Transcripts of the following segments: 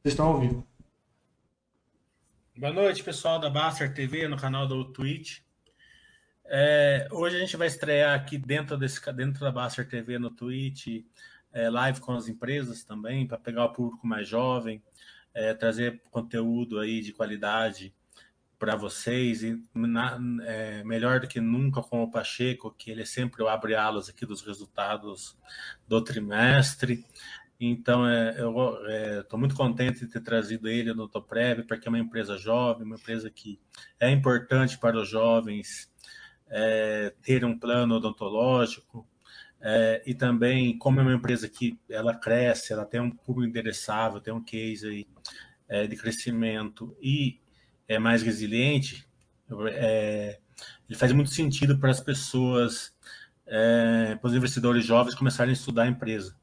Vocês estão ao vivo. Boa noite, pessoal da Baster TV, no canal do Twitch. É, hoje a gente vai estrear aqui dentro, desse, dentro da Baster TV no Twitch, é, live com as empresas também, para pegar o público mais jovem, é, trazer conteúdo aí de qualidade para vocês, e na, é, melhor do que nunca com o Pacheco, que ele sempre abre alas aqui dos resultados do trimestre. Então, é, eu estou é, muito contente de ter trazido ele no Toprev, porque é uma empresa jovem, uma empresa que é importante para os jovens é, ter um plano odontológico, é, e também, como é uma empresa que ela cresce, ela tem um público endereçável, tem um case aí, é, de crescimento e é mais resiliente, é, ele faz muito sentido para as pessoas, é, para os investidores jovens começarem a estudar a empresa.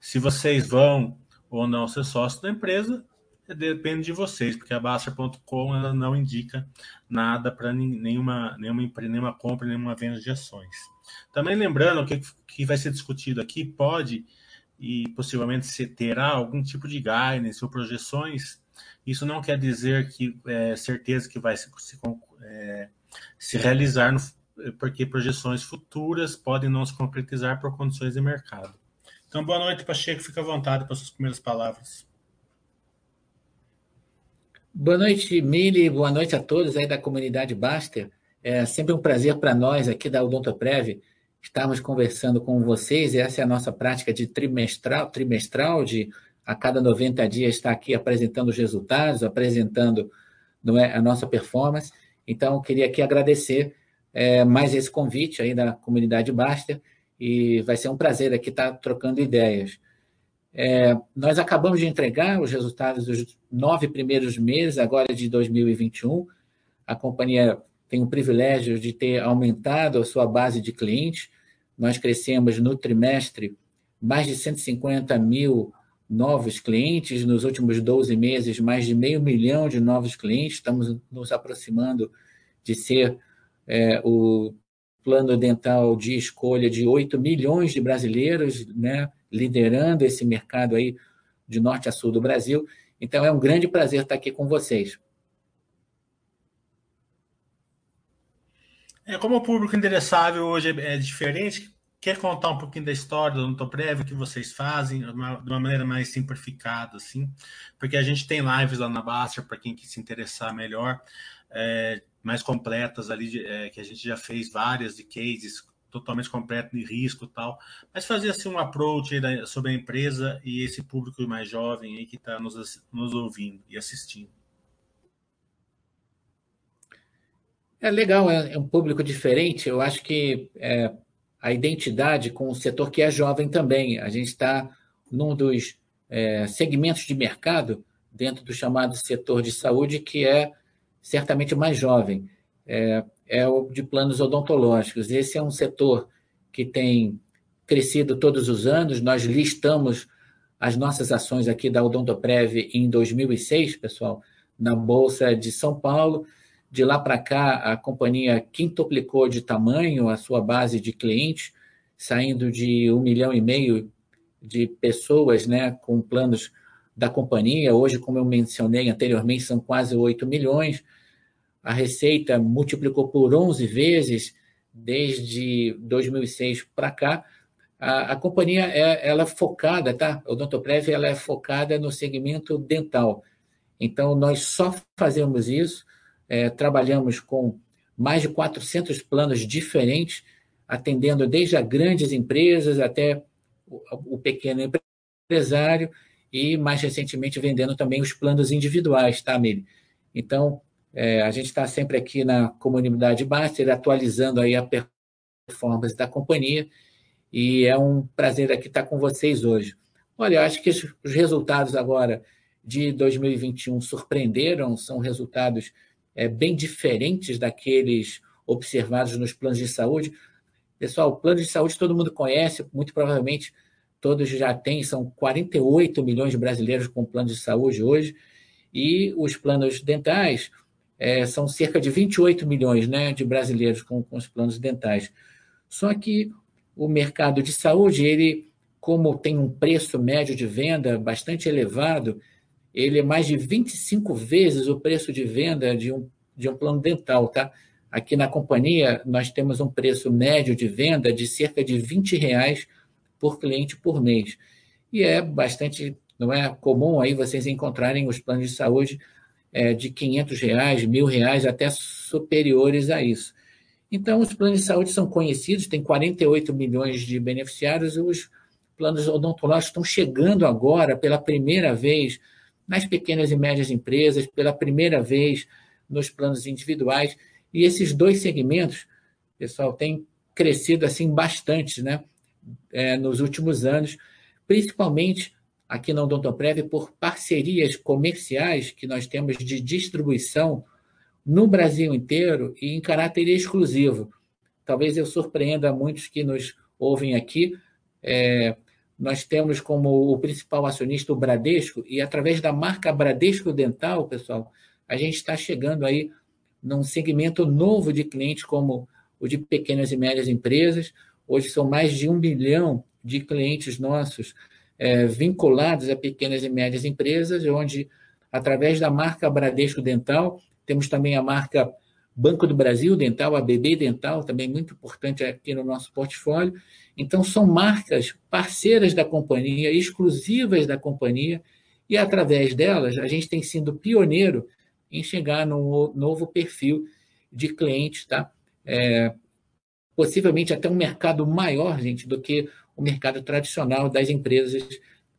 Se vocês vão ou não ser sócio da empresa, depende de vocês, porque a Baster.com não indica nada para nenhuma, nenhuma, nenhuma compra, nenhuma venda de ações. Também lembrando que que vai ser discutido aqui pode e possivelmente se terá algum tipo de guidance ou projeções. Isso não quer dizer que é certeza que vai se, se, é, se realizar, no, porque projeções futuras podem não se concretizar por condições de mercado. Então, boa noite, Pacheco. Fica à vontade para suas primeiras palavras. Boa noite, Mili. Boa noite a todos aí da comunidade Baster. É sempre um prazer para nós aqui da Odontoprev estarmos conversando com vocês. Essa é a nossa prática de trimestral, trimestral de a cada 90 dias estar aqui apresentando os resultados, apresentando é, a nossa performance. Então, queria aqui agradecer é, mais esse convite aí da comunidade Baster e vai ser um prazer aqui estar trocando ideias. É, nós acabamos de entregar os resultados dos nove primeiros meses, agora de 2021. A companhia tem o privilégio de ter aumentado a sua base de clientes. Nós crescemos no trimestre mais de 150 mil novos clientes, nos últimos 12 meses, mais de meio milhão de novos clientes. Estamos nos aproximando de ser é, o plano dental de escolha de 8 milhões de brasileiros, né, liderando esse mercado aí de norte a sul do Brasil. Então é um grande prazer estar aqui com vocês. É, como o público endereçável hoje é, é diferente, quer contar um pouquinho da história do Odontoprev, o que vocês fazem, de uma, maneira mais simplificada, assim? Porque a gente tem lives lá na Baster, para quem se interessar melhor, é, mais completas ali, é, que a gente já fez várias de cases totalmente completo de risco e tal, mas fazer assim um approach da, sobre a empresa e esse público mais jovem aí que está nos, nos ouvindo e assistindo. É legal, é, é um público diferente. Eu acho que é, a identidade com o setor que é jovem também. A gente está num dos é, segmentos de mercado dentro do chamado setor de saúde que é certamente mais jovem, é, é o de planos odontológicos. Esse é um setor que tem crescido todos os anos. Nós listamos as nossas ações aqui da Odontoprev em 2006, pessoal, na Bolsa de São Paulo. De lá para cá, a companhia quintuplicou de tamanho a sua base de clientes, saindo de um milhão e meio de pessoas né, com planos da companhia. Hoje, como eu mencionei anteriormente, são quase 8 milhões. A receita multiplicou por 11 vezes desde 2006 para cá. A, a, companhia é ela é focada, tá? O Odontoprev ela é focada no segmento dental. Então, nós só fazemos isso, é, trabalhamos com mais de 400 planos diferentes, atendendo desde as grandes empresas até o, o pequeno empresário, e mais recentemente vendendo também os planos individuais, tá, Mili? Então, é, a gente está sempre aqui na comunidade Master, atualizando aí a performance da companhia, e é um prazer aqui estar com vocês hoje. Olha, eu acho que os resultados agora de 2021 surpreenderam, são resultados é, bem diferentes daqueles observados nos planos de saúde. Pessoal, o plano de saúde todo mundo conhece, muito provavelmente todos já têm, são 48 milhões de brasileiros com plano de saúde hoje, e os planos dentais, é, são cerca de 28 milhões né, de brasileiros com, com os planos dentais. Só que o mercado de saúde, ele, como tem um preço médio de venda bastante elevado, ele é mais de 25 vezes o preço de venda de um, de um plano dental, tá? Aqui na companhia, nós temos um preço médio de venda de cerca de 20 reais por cliente por mês. E é bastante, não é comum aí vocês encontrarem os planos de saúde é, de 500 reais, mil reais, até superiores a isso. Então, os planos de saúde são conhecidos, tem 48 milhões de beneficiários, e os planos odontológicos estão chegando agora pela primeira vez nas pequenas e médias empresas, pela primeira vez nos planos individuais. E esses dois segmentos, pessoal, têm crescido assim bastante né? É, nos últimos anos, principalmente aqui na Odontoprev por parcerias comerciais que nós temos de distribuição no Brasil inteiro e em caráter exclusivo. Talvez eu surpreenda muitos que nos ouvem aqui. É, nós temos como o principal acionista o Bradesco, e através da marca Bradesco Dental, pessoal, a gente está chegando aí num segmento novo de clientes, como o de pequenas e médias empresas. Hoje são mais de um bilhão de clientes nossos é, vinculados a pequenas e médias empresas, onde, através da marca Bradesco Dental, temos também a marca Banco do Brasil Dental, a BB Dental, também muito importante aqui no nosso portfólio. Então, são marcas parceiras da companhia, exclusivas da companhia, e através delas a gente tem sido pioneiro em chegar num novo perfil de clientes, tá? É, possivelmente até um mercado maior, gente, do que o mercado tradicional das empresas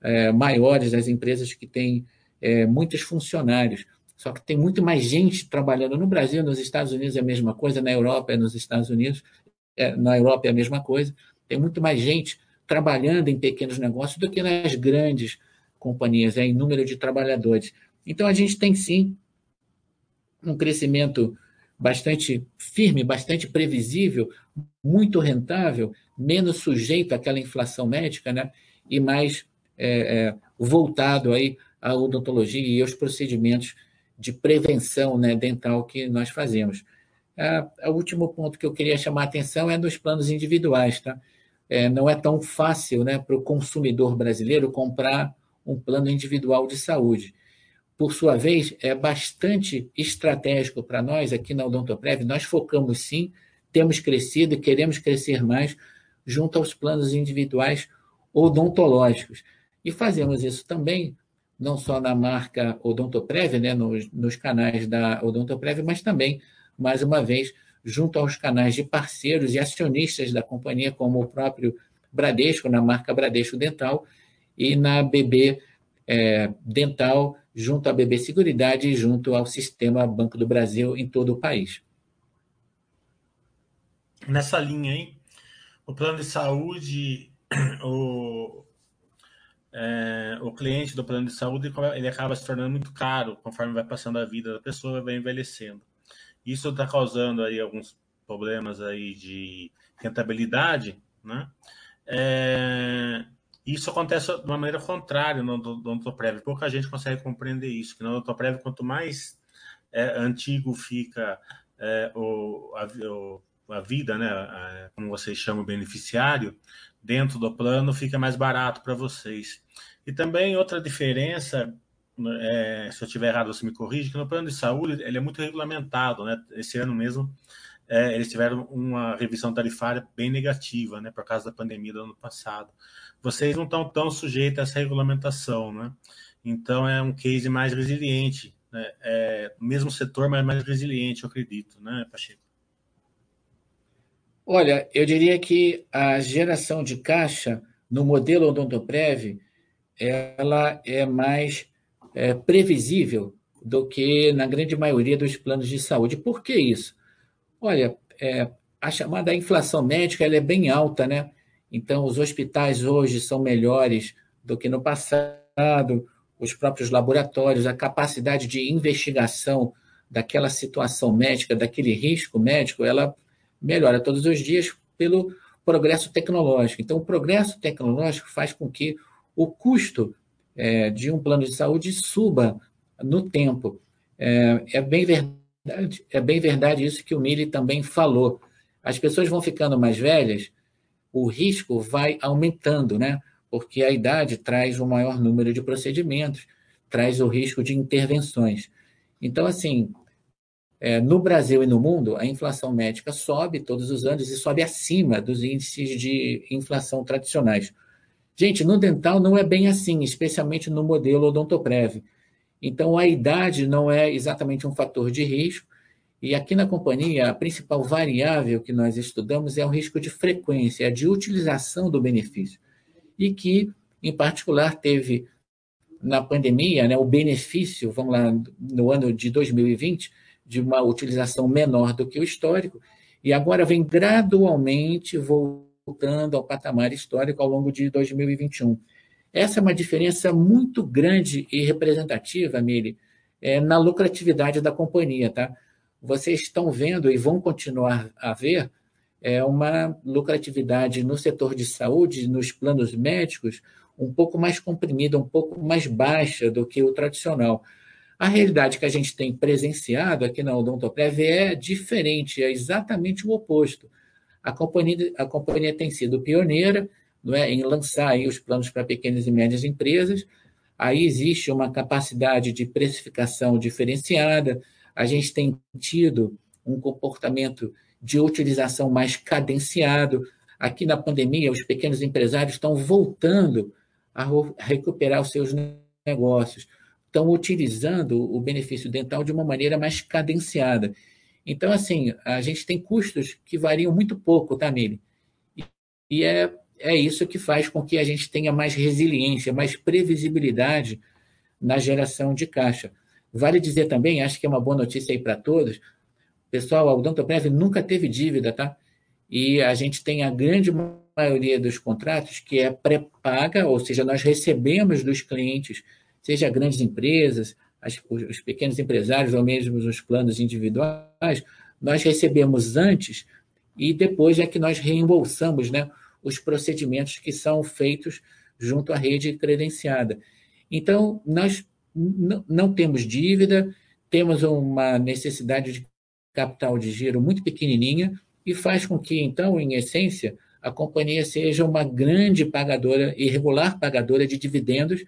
é, maiores, das empresas que têm é, muitos funcionários. Só que tem muito mais gente trabalhando no Brasil, nos Estados Unidos é a mesma coisa, na Europa é nos Estados Unidos, é, na Europa é a mesma coisa. Tem muito mais gente trabalhando em pequenos negócios do que nas grandes companhias, é, em número de trabalhadores. Então, a gente tem sim um crescimento bastante firme, bastante previsível, muito rentável, menos sujeito àquela inflação médica, né? e mais é, é, voltado aí à odontologia e aos procedimentos de prevenção né, dental que nós fazemos. O último ponto que eu queria chamar a atenção é dos planos individuais. Tá? É, não é tão fácil né, para o consumidor brasileiro comprar um plano individual de saúde. Por sua vez, é bastante estratégico para nós aqui na Odontoprev. Nós focamos sim, temos crescido e queremos crescer mais junto aos planos individuais odontológicos. E fazemos isso também não só na marca Odontoprev, né, nos, nos canais da Odontoprev, mas também, mais uma vez, junto aos canais de parceiros e acionistas da companhia, como o próprio Bradesco, na marca Bradesco Dental, e na BB é, Dental, junto à BB Seguridade e junto ao Sistema Banco do Brasil em todo o país. Nessa linha aí, o plano de saúde, o, é, o cliente do plano de saúde ele acaba se tornando muito caro conforme vai passando a vida da pessoa vai envelhecendo. Isso está causando aí alguns problemas aí de rentabilidade, né? É, isso acontece de uma maneira contrária no odontoprev. Pouca gente consegue compreender isso. Que no odontoprev, quanto mais é, antigo fica é, o, a, o, a, vida, né, a, como vocês chamam, beneficiário, dentro do plano, fica mais barato para vocês. E também outra diferença, é, se eu estiver errado, você me corrige, que no plano de saúde ele é muito regulamentado, né? Esse ano mesmo é, eles tiveram uma revisão tarifária bem negativa, né, por causa da pandemia do ano passado. Vocês não estão tão sujeitos a essa regulamentação, né? Então é um case mais resiliente, né? É, mesmo setor, mas mais resiliente, eu acredito, né, Pacheco? Olha, eu diria que a geração de caixa no modelo Odontoprev ela é mais é, previsível do que na grande maioria dos planos de saúde. Por que isso? Olha, é, a chamada inflação médica ela é bem alta, né? Então, os hospitais hoje são melhores do que no passado, os próprios laboratórios, a capacidade de investigação daquela situação médica, daquele risco médico, ela melhora todos os dias pelo progresso tecnológico. Então, o progresso tecnológico faz com que o custo é, de um plano de saúde suba no tempo. É, é, bem verdade, é bem verdade isso que o Mili também falou. As pessoas vão ficando mais velhas, o risco vai aumentando, né? Porque a idade traz um maior número de procedimentos. traz o risco de intervenções. Então, assim, é, no Brasil e no mundo, a inflação médica sobe todos os anos e sobe acima dos índices de inflação tradicionais. Gente, no dental não é bem assim, especialmente no modelo odontoprev. Então, a idade não é exatamente um fator de risco, e aqui na companhia, a principal variável que nós estudamos é o risco de frequência, a de utilização do benefício, e que, em particular, teve na pandemia né, o benefício, vamos lá, no ano de 2020, de uma utilização menor do que o histórico, e agora vem gradualmente voltando ao patamar histórico ao longo de 2021. Essa é uma diferença muito grande e representativa, Mili, é, na lucratividade da companhia. Tá? Vocês estão vendo e vão continuar a ver é, uma lucratividade no setor de saúde, nos planos médicos, um pouco mais comprimida, um pouco mais baixa do que o tradicional. A realidade que a gente tem presenciado aqui na Odontoprev é diferente, é exatamente o oposto. A companhia, a companhia tem sido pioneira não é, em lançar aí os planos para pequenas e médias empresas. Aí existe uma capacidade de precificação diferenciada, a gente tem tido um comportamento de utilização mais cadenciado. Aqui na pandemia, os pequenos empresários estão voltando a recuperar os seus negócios estão utilizando o benefício dental de uma maneira mais cadenciada. Então, assim, a gente tem custos que variam muito pouco, tá, Mili? E é, é isso que faz com que a gente tenha mais resiliência, mais previsibilidade na geração de caixa. Vale dizer também, acho que é uma boa notícia aí para todos, pessoal, a Odontoprev nunca teve dívida, tá? E a gente tem a grande maioria dos contratos que é pré-paga, ou seja, nós recebemos dos clientes seja grandes empresas, as, os pequenos empresários ou mesmo os planos individuais, nós recebemos antes e depois é que nós reembolsamos né, os procedimentos que são feitos junto à rede credenciada. Então, nós não temos dívida, temos uma necessidade de capital de giro muito pequenininha e faz com que, então, em essência, a companhia seja uma grande pagadora e regular pagadora de dividendos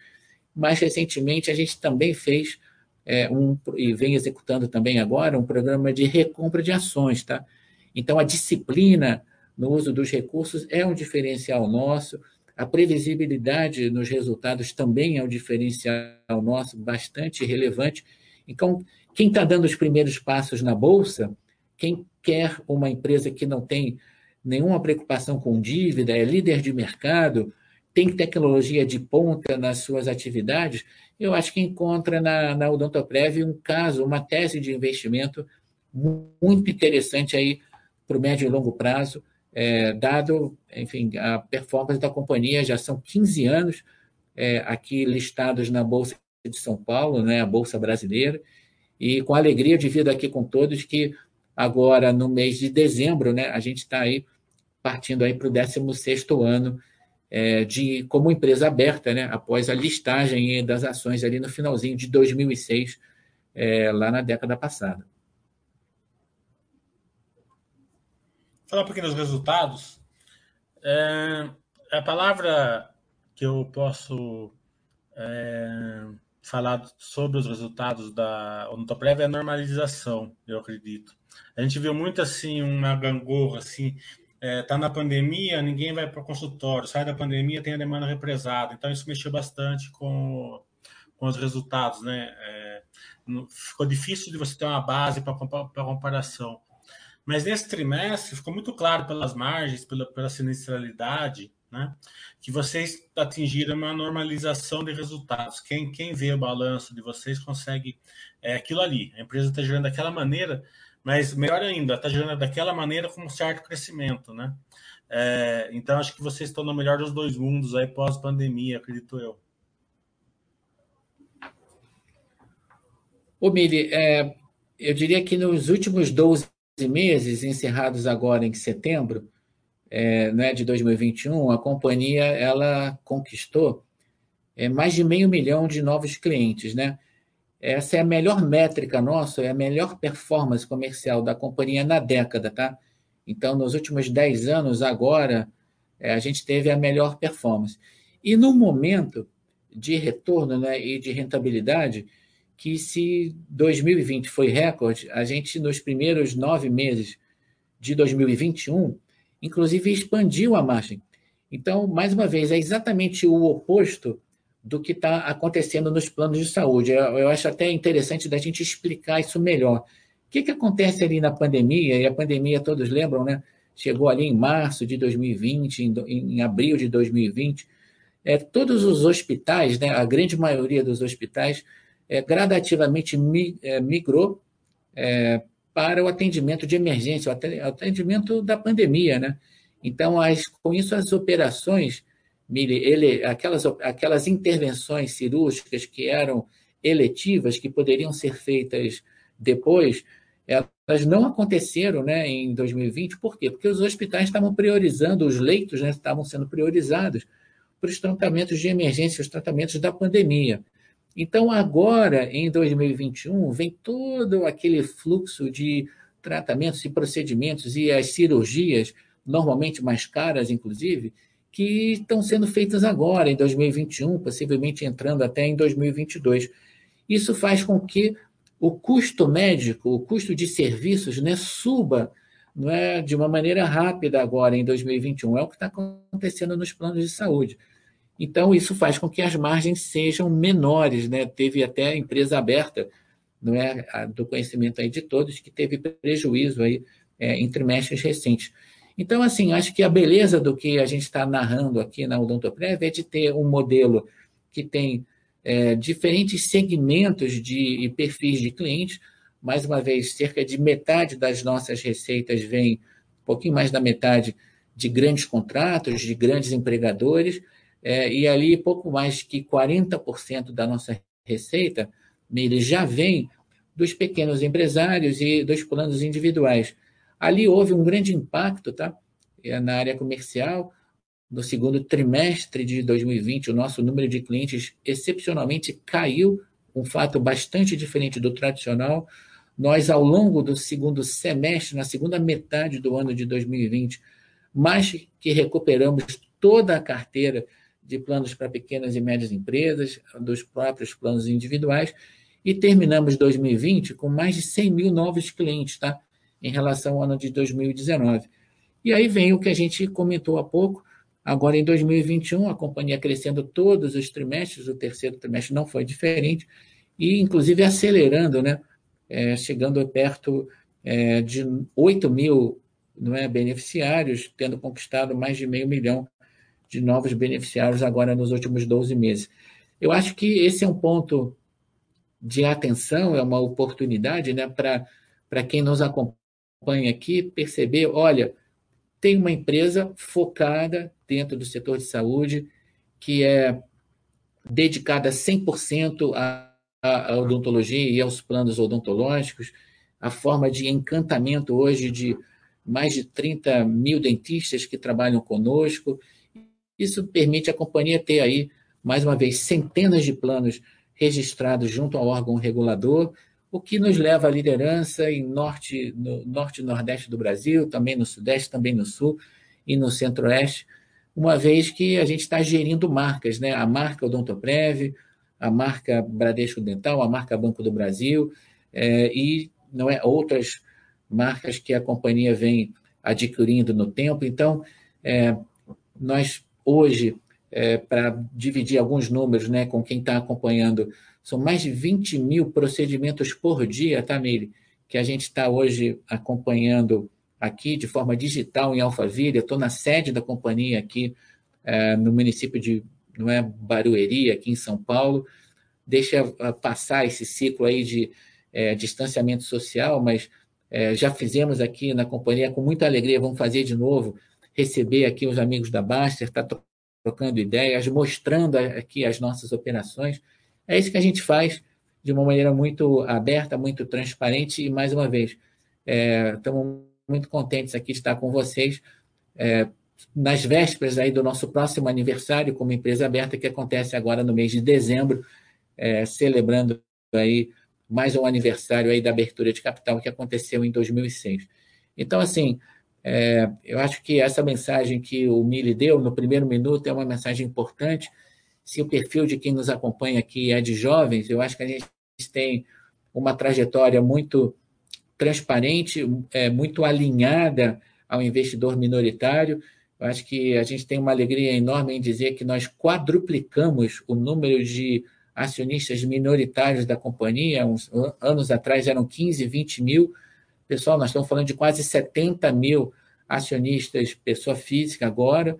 mais recentemente, a gente também fez é, um, e vem executando também agora, um programa de recompra de ações. Tá? Então, a disciplina no uso dos recursos é um diferencial nosso, a previsibilidade nos resultados também é um diferencial nosso, bastante relevante. Então, quem está dando os primeiros passos na Bolsa, quem quer uma empresa que não tem nenhuma preocupação com dívida, é líder de mercado, tem tecnologia de ponta nas suas atividades, eu acho que encontra na, na Odontoprev um caso, uma tese de investimento muito interessante aí para o médio e longo prazo, é, dado, enfim, a performance da companhia, já são 15 anos é, aqui listados na Bolsa de São Paulo, né, a Bolsa Brasileira, e com alegria divido aqui com todos que agora, no mês de dezembro, né, a gente está aí partindo aí para o 16º ano de como empresa aberta, né, após a listagem das ações ali no finalzinho de 2006, é, lá na década passada. Falar um pouquinho dos resultados. É, a palavra que eu posso é, falar sobre os resultados da Odontoprev é normalização, eu acredito. A gente viu muito assim uma gangorra assim está é, tá na pandemia, ninguém vai para o consultório, sai da pandemia, tem a demanda represada. Então, isso mexeu bastante com, com os resultados. Né? É, ficou difícil de você ter uma base para comparação. Mas nesse trimestre ficou muito claro pelas margens, pela, pela sinistralidade, né, que vocês atingiram uma normalização de resultados. Quem, quem vê o balanço de vocês consegue é, aquilo ali. A empresa está gerando daquela maneira mas melhor ainda, está gerando daquela maneira com um certo crescimento, né? É, então acho que vocês estão no melhor dos dois mundos aí pós-pandemia, acredito eu. Ô, Mili, é, eu diria que nos últimos 12 meses, encerrados agora em setembro é, né, de 2021, a companhia ela conquistou é, mais de meio milhão de novos clientes, né? Essa é a melhor métrica nossa, é a melhor performance comercial da companhia na década, tá? Então, nos últimos 10 anos, agora, é, a gente teve a melhor performance. E no momento de retorno né, e de rentabilidade que se 2020 foi recorde, a gente nos primeiros nove meses de 2021, inclusive expandiu a margem. Então, mais uma vez, é exatamente o oposto do que está acontecendo nos planos de saúde. Eu, eu, acho até interessante da gente explicar isso melhor. O que, que acontece ali na pandemia? E a pandemia, todos lembram, né? Chegou ali em março de 2020, em, em abril de 2020. É, todos os hospitais, né, a grande maioria dos hospitais, é, gradativamente mi, é, migrou é, para o atendimento de emergência, o atendimento da pandemia. Né? Então, as, com isso, as operações, ele, aquelas, aquelas intervenções cirúrgicas que eram eletivas, que poderiam ser feitas depois, elas não aconteceram né, em 2020. Por quê? Porque os hospitais estavam priorizando, os leitos né, estavam sendo priorizados para os tratamentos de emergência, os tratamentos da pandemia. Então, agora, em 2021, vem todo aquele fluxo de tratamentos e procedimentos e as cirurgias, normalmente mais caras, inclusive, que estão sendo feitas agora, em 2021, possivelmente entrando até em 2022. Isso faz com que o custo médico, o custo de serviços, né, suba não é, de uma maneira rápida agora, em 2021. É o que está acontecendo nos planos de saúde. Então, isso faz com que as margens sejam menores. Né? Teve até empresa aberta, não é, do conhecimento aí de todos, que teve prejuízo aí, é, em trimestres recentes. Então, assim, acho que a beleza do que a gente está narrando aqui na Odontoprev é de ter um modelo que tem é, diferentes segmentos de, e perfis de clientes. Mais uma vez, cerca de metade das nossas receitas vem, um pouquinho mais da metade, de grandes contratos, de grandes empregadores, é, e ali pouco mais que 40% da nossa receita ele já vem dos pequenos empresários e dos planos individuais. Ali houve um grande impacto tá? É, na área comercial. No segundo trimestre de 2020, o nosso número de clientes excepcionalmente caiu, um fato bastante diferente do tradicional. Nós, ao longo do segundo semestre, na segunda metade do ano de 2020, mais que recuperamos toda a carteira de planos para pequenas e médias empresas, dos próprios planos individuais, e terminamos 2020 com mais de 100 mil novos clientes, tá? Em relação ao ano de 2019. E aí vem o que a gente comentou há pouco. Agora, em 2021, a companhia crescendo todos os trimestres, o terceiro trimestre não foi diferente, e inclusive acelerando, né? É, chegando perto é, de 8 mil não é, beneficiários, tendo conquistado mais de meio milhão de novos beneficiários agora nos últimos 12 meses. Eu acho que esse é um ponto de atenção, é uma oportunidade né, para quem nos acompanha aqui perceber: olha, tem uma empresa focada dentro do setor de saúde que é dedicada 100% à, à odontologia e aos planos odontológicos, a forma de encantamento hoje de mais de 30 mil dentistas que trabalham conosco. Isso permite à companhia ter aí, mais uma vez, centenas de planos registrados junto ao órgão regulador, o que nos leva à liderança em norte, no norte e nordeste do Brasil, também no sudeste, também no sul e no centro-oeste, uma vez que a gente está gerindo marcas, né? A marca Odontoprev, a marca Bradesco Dental, a marca Banco do Brasil é, e não é outras marcas que a companhia vem adquirindo no tempo. Então, é, nós hoje, é, para dividir alguns números né, com quem está acompanhando, são mais de 20 mil procedimentos por dia, tá, Meire? Que a gente está hoje acompanhando aqui de forma digital em Alphaville. Estou na sede da companhia aqui é, no município de não é, Barueri, aqui em São Paulo. Deixa passar esse ciclo aí de é, distanciamento social, mas é, já fizemos aqui na companhia com muita alegria, vamos fazer de novo receber aqui os amigos da Baster, estar tá trocando ideias, mostrando aqui as nossas operações. É isso que a gente faz de uma maneira muito aberta, muito transparente e, mais uma vez, é, estamos muito contentes aqui de estar com vocês é, nas vésperas aí do nosso próximo aniversário como empresa aberta, que acontece agora no mês de dezembro, é, celebrando aí mais um aniversário aí da abertura de capital que aconteceu em 2006. Então, assim, é, eu acho que essa mensagem que o Mili deu no primeiro minuto é uma mensagem importante se o perfil de quem nos acompanha aqui é de jovens, eu acho que a gente tem uma trajetória muito transparente, é, muito alinhada ao investidor minoritário. Eu acho que a gente tem uma alegria enorme em dizer que nós quadruplicamos o número de acionistas minoritários da companhia. Uns anos atrás eram 15, 20 mil. Pessoal, nós estamos falando de quase 70 mil acionistas, pessoa física agora,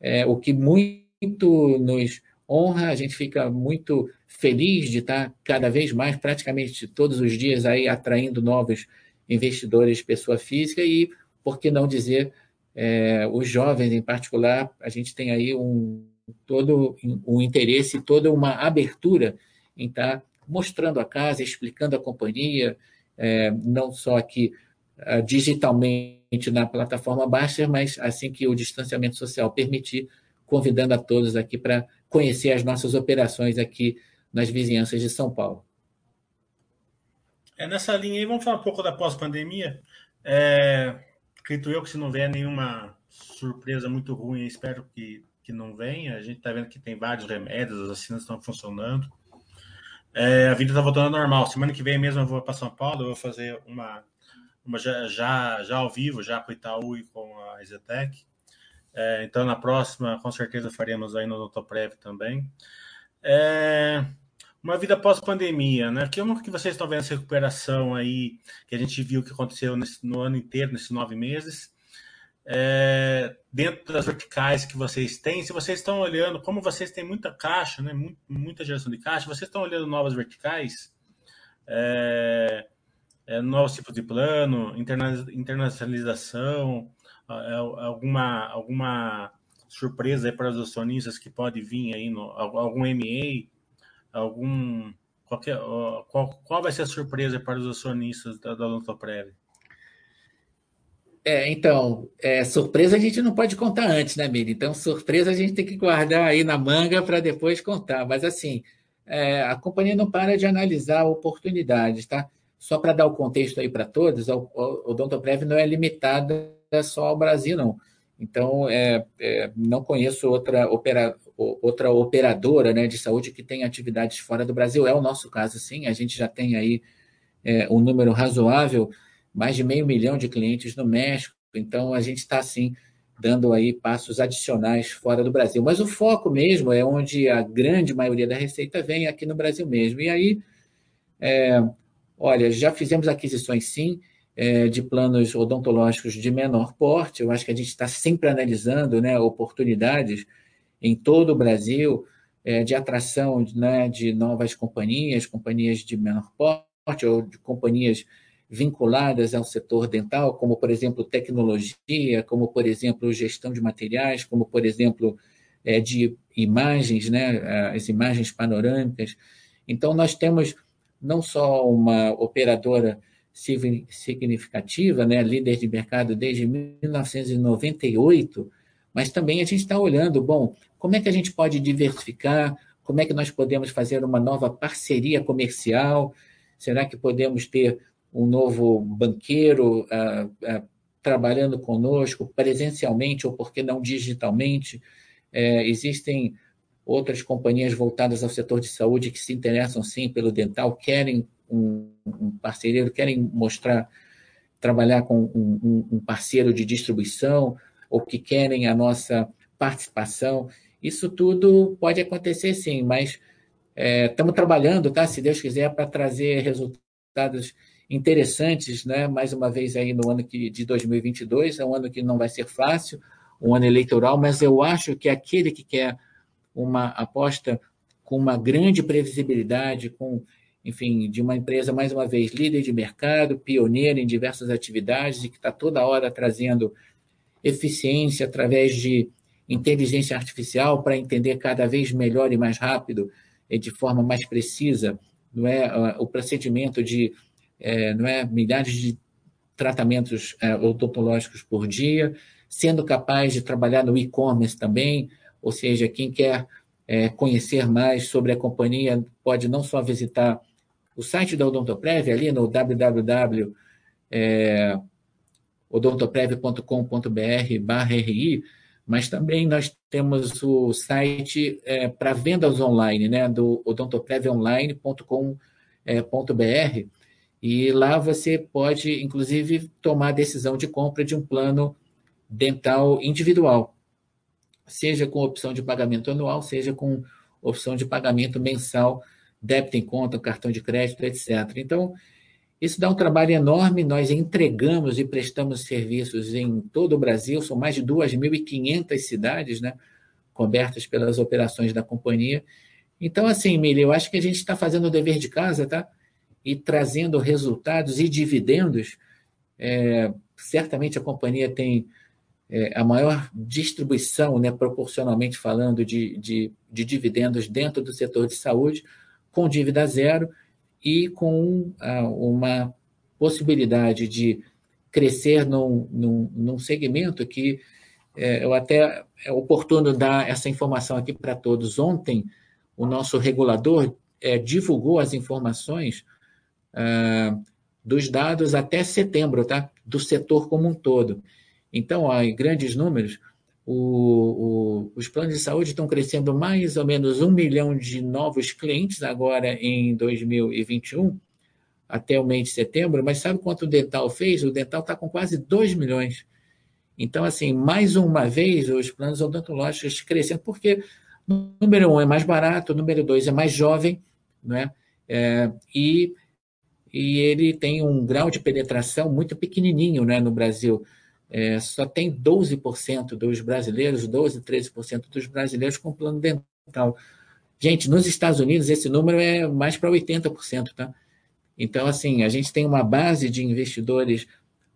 é, o que muito nos honra, a gente fica muito feliz de estar cada vez mais, praticamente todos os dias, aí atraindo novos investidores, pessoa física, e, por que não dizer, é, os jovens em particular, a gente tem aí um todo um interesse, toda uma abertura em estar mostrando a casa, explicando a companhia, é, não só aqui uh, digitalmente na plataforma Baster, mas assim que o distanciamento social permitir, convidando a todos aqui para conhecer as nossas operações aqui nas vizinhanças de São Paulo. É nessa linha aí, vamos falar um pouco da pós-pandemia. É, acredito eu que se não vier nenhuma surpresa muito ruim, espero que, que não venha. A gente está vendo que tem vários remédios, as vacinas estão funcionando. É, a vida está voltando ao normal. Semana que vem mesmo eu vou para São Paulo, eu vou fazer uma, uma já, já, já ao vivo, já com o Itaú e com a Exetec. É, então, na próxima, com certeza faremos aí no Doutoprev também. É, uma vida pós-pandemia, né? Como que vocês estão vendo essa recuperação aí, que a gente viu que aconteceu nesse, no ano inteiro, nesses nove meses? É, dentro das verticais que vocês têm, se vocês estão olhando, como vocês têm muita caixa, né, muita geração de caixa, vocês estão olhando novas verticais, é, é, novos tipos de plano, internacionalização, é, alguma, alguma surpresa para os acionistas que pode vir aí, no, algum MA, algum. Qualquer, qual, qual vai ser a surpresa para os acionistas da, da Odontoprev? É, então, é, surpresa a gente não pode contar antes, né, Miri? Então, surpresa a gente tem que guardar aí na manga para depois contar. Mas, assim, é, a companhia não para de analisar oportunidades, tá? Só para dar o contexto aí para todos, o, o Odontoprev não é limitada só ao Brasil, não. Então, é, é, não conheço outra, opera, outra operadora né, de saúde que tem atividades fora do Brasil. É o nosso caso, sim. A gente já tem aí é, um número razoável, mais de meio milhão de clientes no México. Então, a gente está, sim, dando aí passos adicionais fora do Brasil. Mas o foco mesmo é onde a grande maioria da receita vem aqui no Brasil mesmo. E aí, é, olha, já fizemos aquisições, sim é, de planos odontológicos de menor porte. Eu acho que a gente está sempre analisando né, oportunidades em todo o Brasil é, de atração né, de novas companhias, companhias de menor porte ou de companhias vinculadas ao setor dental, como, por exemplo, tecnologia, como, por exemplo, gestão de materiais, como, por exemplo, é, de imagens, né, as imagens panorâmicas. Então, nós temos não só uma operadora significativa, né, líder de mercado desde 1998, mas também a gente está olhando, bom, como é que a gente pode diversificar, como é que nós podemos fazer uma nova parceria comercial, será que podemos ter um novo banqueiro uh, uh, trabalhando conosco presencialmente ou por que não digitalmente? É, existem outras companhias voltadas ao setor de saúde que se interessam sim pelo dental, querem um, um parceiro, querem mostrar, trabalhar com um, um parceiro de distribuição, ou que querem a nossa participação. Isso tudo pode acontecer sim, mas é, estamos trabalhando, tá? Se Deus quiser, para trazer resultados interessantes, né? Mais uma vez aí no ano que, de 2022, é um ano que não vai ser fácil, um ano eleitoral, mas eu acho que aquele que quer uma aposta com uma grande previsibilidade, com enfim, de uma empresa, mais uma vez, líder de mercado, pioneira em diversas atividades e que está toda hora trazendo eficiência através de inteligência artificial para entender cada vez melhor e mais rápido e de forma mais precisa não é o procedimento de é, não é milhares de tratamentos é, odontológicos por dia, sendo capaz de trabalhar no e-commerce também, ou seja, quem quer é, conhecer mais sobre a companhia pode não só visitar o site da Odontoprev, ali no www.odontoprev.com.br/ri, mas também nós temos o site é, para vendas online, né, do odontoprevonline.com.br, é, e lá você pode, inclusive, tomar a decisão de compra de um plano dental individual, seja com opção de pagamento anual, seja com opção de pagamento mensal, débito em conta, cartão de crédito, etc. Então, isso dá um trabalho enorme. Nós entregamos e prestamos serviços em todo o Brasil, são mais de 2.500 cidades né, cobertas pelas operações da companhia. Então, assim, Emília, eu acho que a gente está fazendo o dever de casa, tá? E trazendo resultados e dividendos. É, certamente a companhia tem é, a maior distribuição, né, proporcionalmente falando, de, de, de dividendos dentro do setor de saúde, com dívida zero e com ah, uma possibilidade de crescer num, num, num segmento que é, eu até é oportuno dar essa informação aqui para todos. Ontem, o nosso regulador é, divulgou as informações ah, dos dados até setembro, tá? Do setor como um todo. Então, ó, em grandes números, o, o, os planos de saúde estão crescendo mais ou menos um milhão de novos clientes agora em 2021, até o mês de setembro, mas sabe quanto o dental fez? O dental está com quase 2 milhões. Então, assim, mais uma vez, os planos odontológicos crescendo, porque número um é mais barato, número dois é mais jovem, né? É, e, e ele tem um grau de penetração muito pequenininho né, no Brasil é, só tem 12% dos brasileiros, 12, 13% dos brasileiros com plano dental. Gente, nos Estados Unidos esse número é mais para 80%, tá? Então, assim, a gente tem uma base de investidores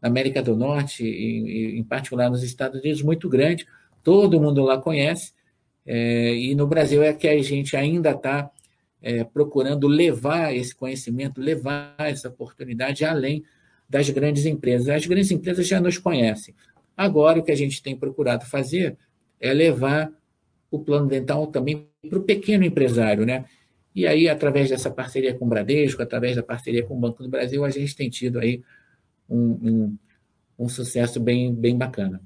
na América do Norte, e, em particular nos Estados Unidos, muito grande. Todo mundo lá conhece. É, e no Brasil é que a gente ainda está é, procurando levar esse conhecimento, levar essa oportunidade além das grandes empresas. As grandes empresas já nos conhecem. Agora, o que a gente tem procurado fazer é levar o plano dental também para o pequeno empresário, né? E aí, através dessa parceria com o Bradesco, através da parceria com o Banco do Brasil, a gente tem tido aí um, um, um sucesso bem, bem bacana.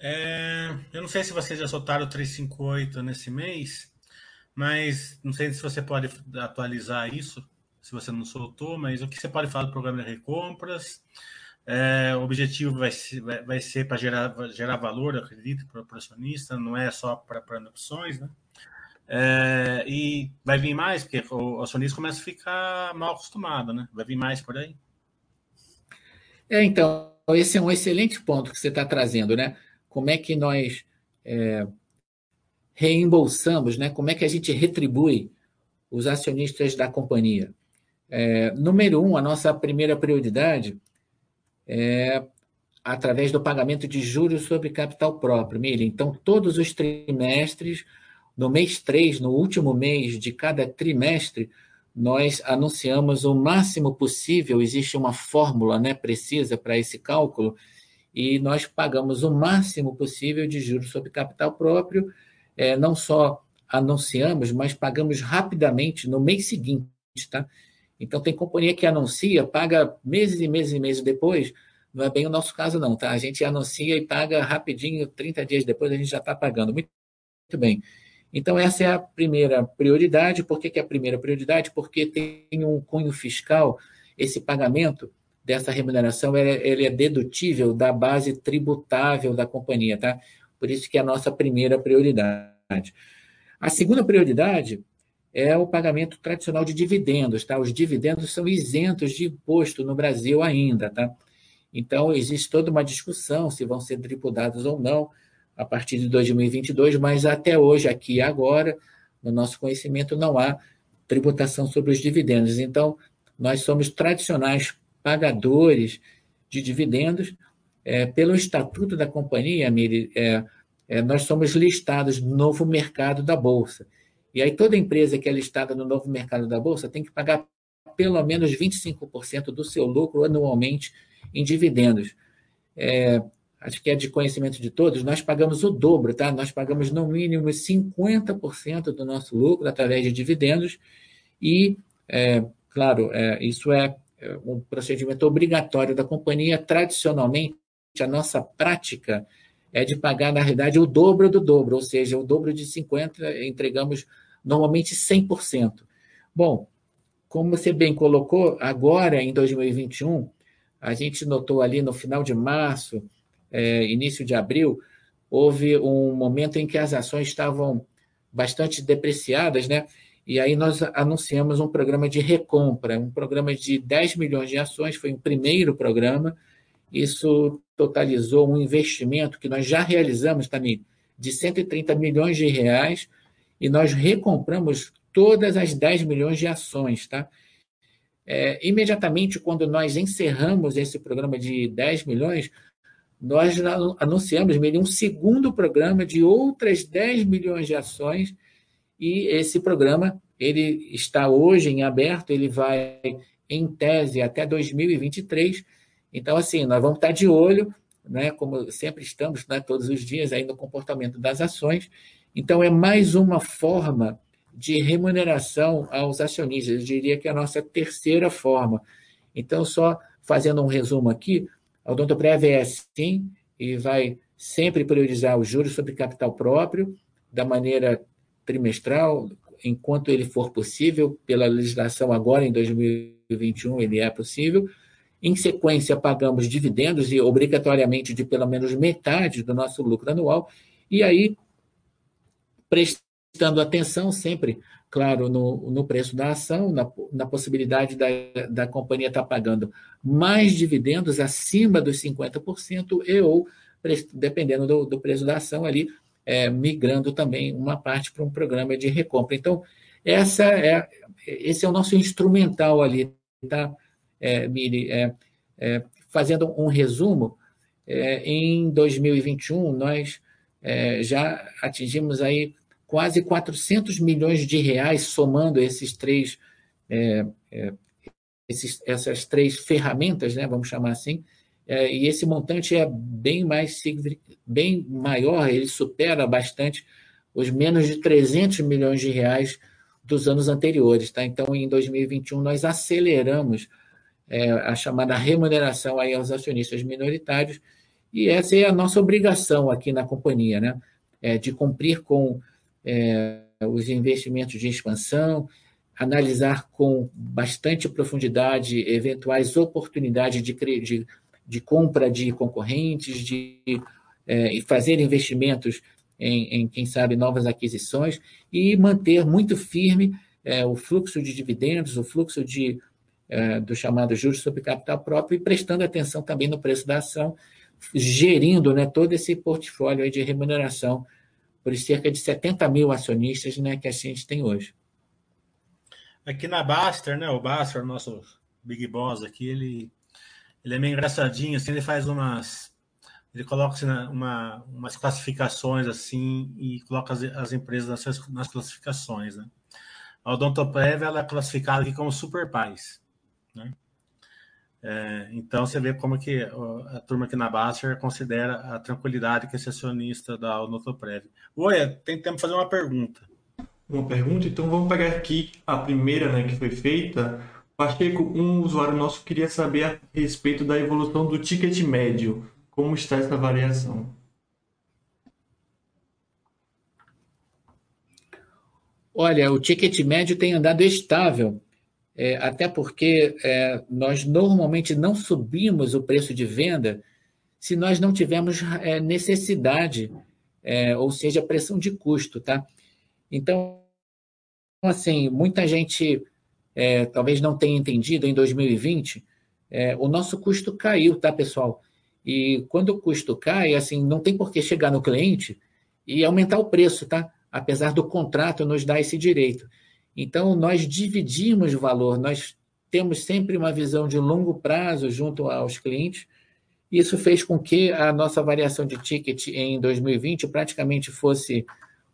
É, eu não sei se vocês já soltaram o 358 nesse mês, mas não sei se você pode atualizar isso se você não soltou, mas o que você pode falar do programa de recompras? É, o objetivo vai ser, vai, ser para gerar, gerar valor, acredito, para o acionista, não é só para opções, né? É, e vai vir mais, porque o acionista começa a ficar mal acostumado, né? Vai vir mais por aí? É, então, esse é um excelente ponto que você está trazendo, né? Como é que nós é, reembolsamos, né? Como é que a gente retribui os acionistas da companhia? É, número um, a nossa primeira prioridade é através do pagamento de juros sobre capital próprio, Mili. Então, todos os trimestres, no mês 3, no último mês de cada trimestre, nós anunciamos o máximo possível, existe uma fórmula né, precisa para esse cálculo, e nós pagamos o máximo possível de juros sobre capital próprio, é, não só anunciamos, mas pagamos rapidamente no mês seguinte, tá? Então, tem companhia que anuncia, paga meses e meses e meses depois. Não é bem o nosso caso, não, tá? A gente anuncia e paga rapidinho, 30 dias depois a gente já está pagando. Muito, muito bem. Então, essa é a primeira prioridade. Por que, que é a primeira prioridade? Porque tem um cunho fiscal, esse pagamento dessa remuneração ele é dedutível da base tributável da companhia, tá? Por isso que é a nossa primeira prioridade. A segunda prioridade é o pagamento tradicional de dividendos, tá? Os dividendos são isentos de imposto no Brasil ainda, tá? Então, existe toda uma discussão se vão ser tributados ou não a partir de 2022, mas até hoje, aqui e agora, no nosso conhecimento, não há tributação sobre os dividendos. Então, nós somos tradicionais pagadores de dividendos. É, pelo estatuto da companhia, Miri, é, é, nós somos listados no novo mercado da Bolsa. E aí toda empresa que é listada no novo mercado da Bolsa tem que pagar pelo menos 25% do seu lucro anualmente em dividendos. É, acho que é de conhecimento de todos, nós pagamos o dobro, tá? Nós pagamos no mínimo 50% do nosso lucro através de dividendos e, é, claro, é, isso é, é um procedimento obrigatório da companhia. Tradicionalmente, a nossa prática é de pagar, na realidade, o dobro do dobro, ou seja, o dobro de 50%, entregamos normalmente 100%. Bom, como você bem colocou, agora em 2021, a gente notou ali no final de março, é, início de abril, houve um momento em que as ações estavam bastante depreciadas, né? E aí nós anunciamos um programa de recompra, um programa de 10 milhões de ações, foi o primeiro programa. Isso totalizou um investimento que nós já realizamos também de 130 milhões de reais e nós recompramos todas as 10 milhões de ações, tá? É, imediatamente, quando nós encerramos esse programa de 10 milhões, nós anunciamos um segundo programa de outras 10 milhões de ações e esse programa ele está hoje em aberto, ele vai em tese até 2023. Então, assim, nós vamos estar de olho, né, como sempre estamos né, todos os dias aí no comportamento das ações. Então, é mais uma forma de remuneração aos acionistas. Eu diria que é a nossa terceira forma. Então, só fazendo um resumo aqui, a Odontoprev é sim e vai sempre priorizar os juros sobre capital próprio da maneira trimestral, enquanto ele for possível, pela legislação agora em 2021 ele é possível. Em sequência, pagamos dividendos e obrigatoriamente de pelo menos metade do nosso lucro anual. E aí, prestando atenção sempre claro, no, no preço da ação, na, na possibilidade da, da companhia estar tá pagando mais dividendos acima dos 50% e ou, dependendo do, do preço da ação ali, é, migrando também uma parte para um programa de recompra. Então, essa é, esse é o nosso instrumental ali, tá, é, Miri? É, é, fazendo um resumo, é, em 2021 nós é, já atingimos aí quase 400 milhões de reais, somando esses três, é, esses, essas três ferramentas, né, vamos chamar assim, e esse montante é bem mais bem maior, ele supera bastante os menos de 300 milhões de reais dos anos anteriores. Tá? Então, em 2021, nós aceleramos é, a chamada remuneração aí aos acionistas minoritários, e essa é a nossa obrigação aqui na companhia, né? É, de cumprir com é, os investimentos de expansão, analisar com bastante profundidade eventuais oportunidades de, de, de compra de concorrentes, de é, fazer investimentos em, em, quem sabe, novas aquisições e manter muito firme é, o fluxo de dividendos, o fluxo de, do chamado juros sobre capital próprio e prestando atenção também no preço da ação, gerindo né, todo esse portfólio de remuneração por cerca de 70 mil acionistas né, que a gente tem hoje. Aqui na Baster, né, o Baster, nosso Big Boss aqui, ele, ele é meio engraçadinho, assim, ele faz umas... Ele coloca assim, uma, umas classificações assim e coloca as, as empresas nas, nas classificações. Né? A Odontoprev ela é classificada aqui como super pais. Né? É, então você vê como que a turma aqui na Baster considera a tranquilidade que esse acionista da Notoprev. Oi, tem tempo de fazer uma pergunta. Uma pergunta? Então vamos pegar aqui a primeira né, que foi feita. Pacheco, um usuário nosso queria saber a respeito da evolução do ticket médio. Como está essa variação? Olha, o ticket médio tem andado estável é, até porque é, nós normalmente não subimos o preço de venda se nós não tivermos é, necessidade, é, ou seja, pressão de custo, tá? Então, assim, muita gente é, talvez não tenha entendido em 2020, é, o nosso custo caiu, tá, pessoal? E quando o custo cai, assim, não tem por que chegar no cliente e aumentar o preço, tá? Apesar do contrato nos dar esse direito. Então, nós dividimos valor, nós temos sempre uma visão de longo prazo junto aos clientes. Isso fez com que a nossa variação de ticket em 2020 praticamente fosse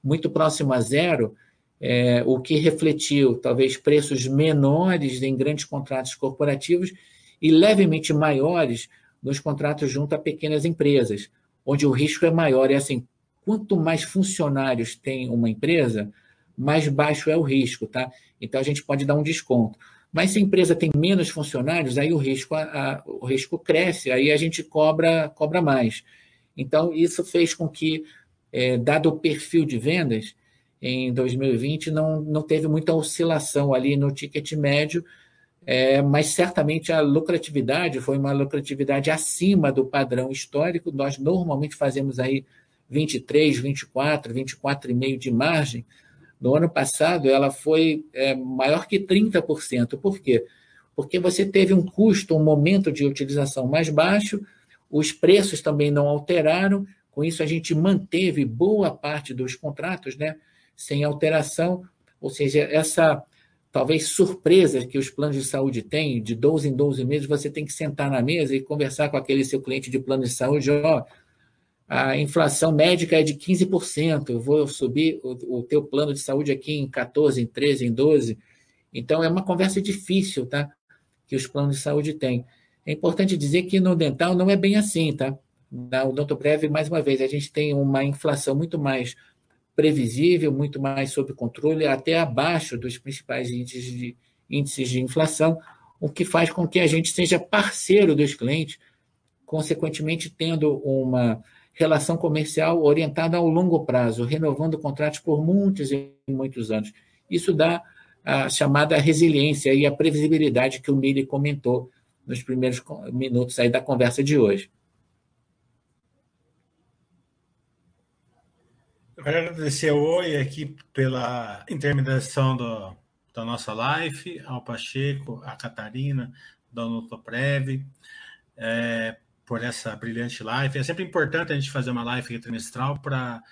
muito próxima a zero, é, o que refletiu talvez preços menores em grandes contratos corporativos e levemente maiores nos contratos junto a pequenas empresas, onde o risco é maior. É assim, quanto mais funcionários tem uma empresa, mais baixo é o risco, tá? Então a gente pode dar um desconto. Mas se a empresa tem menos funcionários, aí o risco, a, o risco cresce, aí a gente cobra, cobra mais. Então, isso fez com que, é, dado o perfil de vendas, em 2020 não, não teve muita oscilação ali no ticket médio, é, mas certamente a lucratividade foi uma lucratividade acima do padrão histórico. Nós normalmente fazemos aí 23, 24, 24,5% de margem. No ano passado, ela foi é, maior que 30%. Por quê? Porque você teve um custo, um momento de utilização mais baixo, os preços também não alteraram, com isso a gente manteve boa parte dos contratos né, sem alteração, ou seja, essa talvez surpresa que os planos de saúde têm, de 12 em 12 meses, você tem que sentar na mesa e conversar com aquele seu cliente de plano de saúde, ó, a inflação médica é de 15%, eu vou subir o, o teu plano de saúde aqui em 14, em 13, em 12. Então é uma conversa difícil, tá? Que os planos de saúde têm. É importante dizer que no dental não é bem assim, tá? Na Odontoprev, mais uma vez, a gente tem uma inflação muito mais previsível, muito mais sob controle, até abaixo dos principais índices de, índices de inflação, o que faz com que a gente seja parceiro dos clientes, consequentemente tendo uma relação comercial orientada ao longo prazo, renovando contratos por muitos e muitos anos. Isso dá a chamada resiliência e a previsibilidade que o Mili comentou nos primeiros minutos aí da conversa de hoje. Eu quero agradecer Oi aqui pela intermediação do, da nossa live, ao Pacheco, à Catarina, da Notoprev, é, por essa brilhante live. É sempre importante a gente fazer uma live trimestral para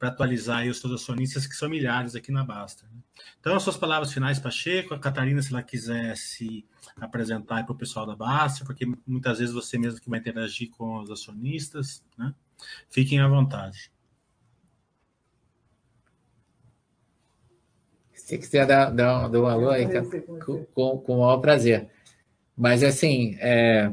atualizar os seus acionistas, que são milhares aqui na Basta. Né? Então, as suas palavras finais, Pacheco, a Catarina, se ela quiser se apresentar para o pessoal da Basta, porque muitas vezes você mesmo que vai interagir com os acionistas, né? Fiquem à vontade. Se quiser dar, dar, dar um alô aí, com, com, com o maior prazer. Mas, assim, é,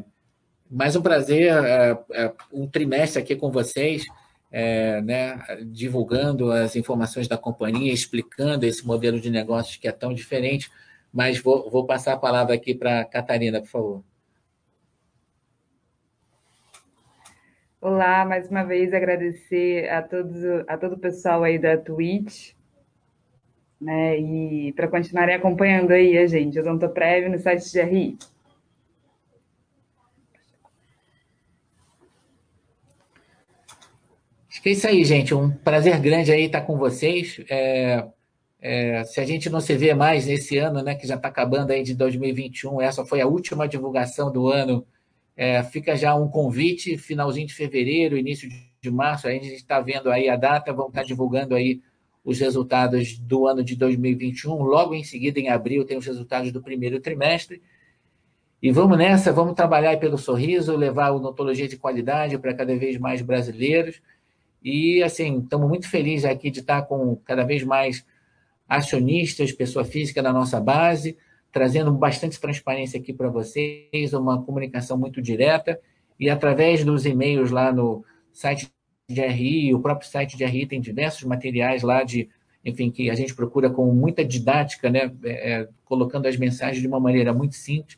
mais um prazer, é, é, um trimestre aqui com vocês, é, né, divulgando as informações da companhia, explicando esse modelo de negócios que é tão diferente. Mas vou, vou passar a palavra aqui para a Catarina, por favor. Olá, mais uma vez agradecer a todos a todo o pessoal aí da Twitch né? E para continuarem acompanhando aí a gente, eu estou prévio no site de RI. Acho que é isso aí, gente. Um prazer grande aí estar com vocês. É, é, se a gente não se vê mais nesse ano, né, que já está acabando aí de 2021, essa foi a última divulgação do ano. É, fica já um convite, finalzinho de fevereiro, início de março, a gente está vendo aí a data, vamos estar divulgando aí os resultados do ano de 2021. Logo em seguida, em abril, tem os resultados do primeiro trimestre. E vamos nessa, vamos trabalhar pelo sorriso, levar a odontologia de qualidade para cada vez mais brasileiros. E, assim, estamos muito felizes aqui de estar com cada vez mais acionistas, pessoa física na nossa base, trazendo bastante transparência aqui para vocês, uma comunicação muito direta. E através dos e-mails lá no site de RI, o próprio site de RI tem diversos materiais lá de, enfim, que a gente procura com muita didática, né, é, é, colocando as mensagens de uma maneira muito simples.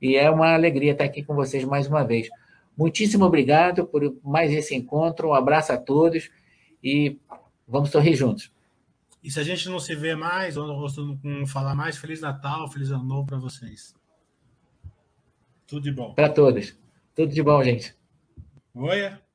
E é uma alegria estar aqui com vocês mais uma vez. Muitíssimo obrigado por mais esse encontro. Um abraço a todos e vamos sorrir juntos. E se a gente não se vê mais, ou não falar mais, Feliz Natal, Feliz Ano Novo para vocês. Tudo de bom. Para todos. Tudo de bom, gente. Oi.